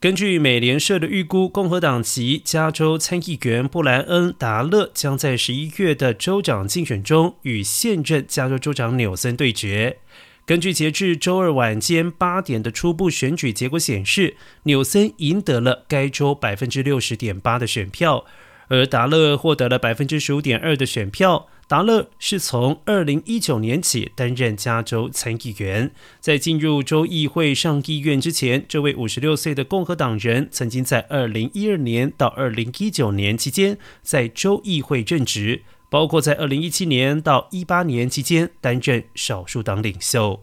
根据美联社的预估，共和党籍加州参议员布莱恩·达勒将在十一月的州长竞选中与现任加州州长纽森对决。根据截至周二晚间八点的初步选举结果显示，纽森赢得了该州百分之六十点八的选票，而达勒获得了百分之十五点二的选票。达勒是从二零一九年起担任加州参议员，在进入州议会上议院之前，这位五十六岁的共和党人曾经在二零一二年到二零一九年期间在州议会任职，包括在二零一七年到一八年期间担任少数党领袖。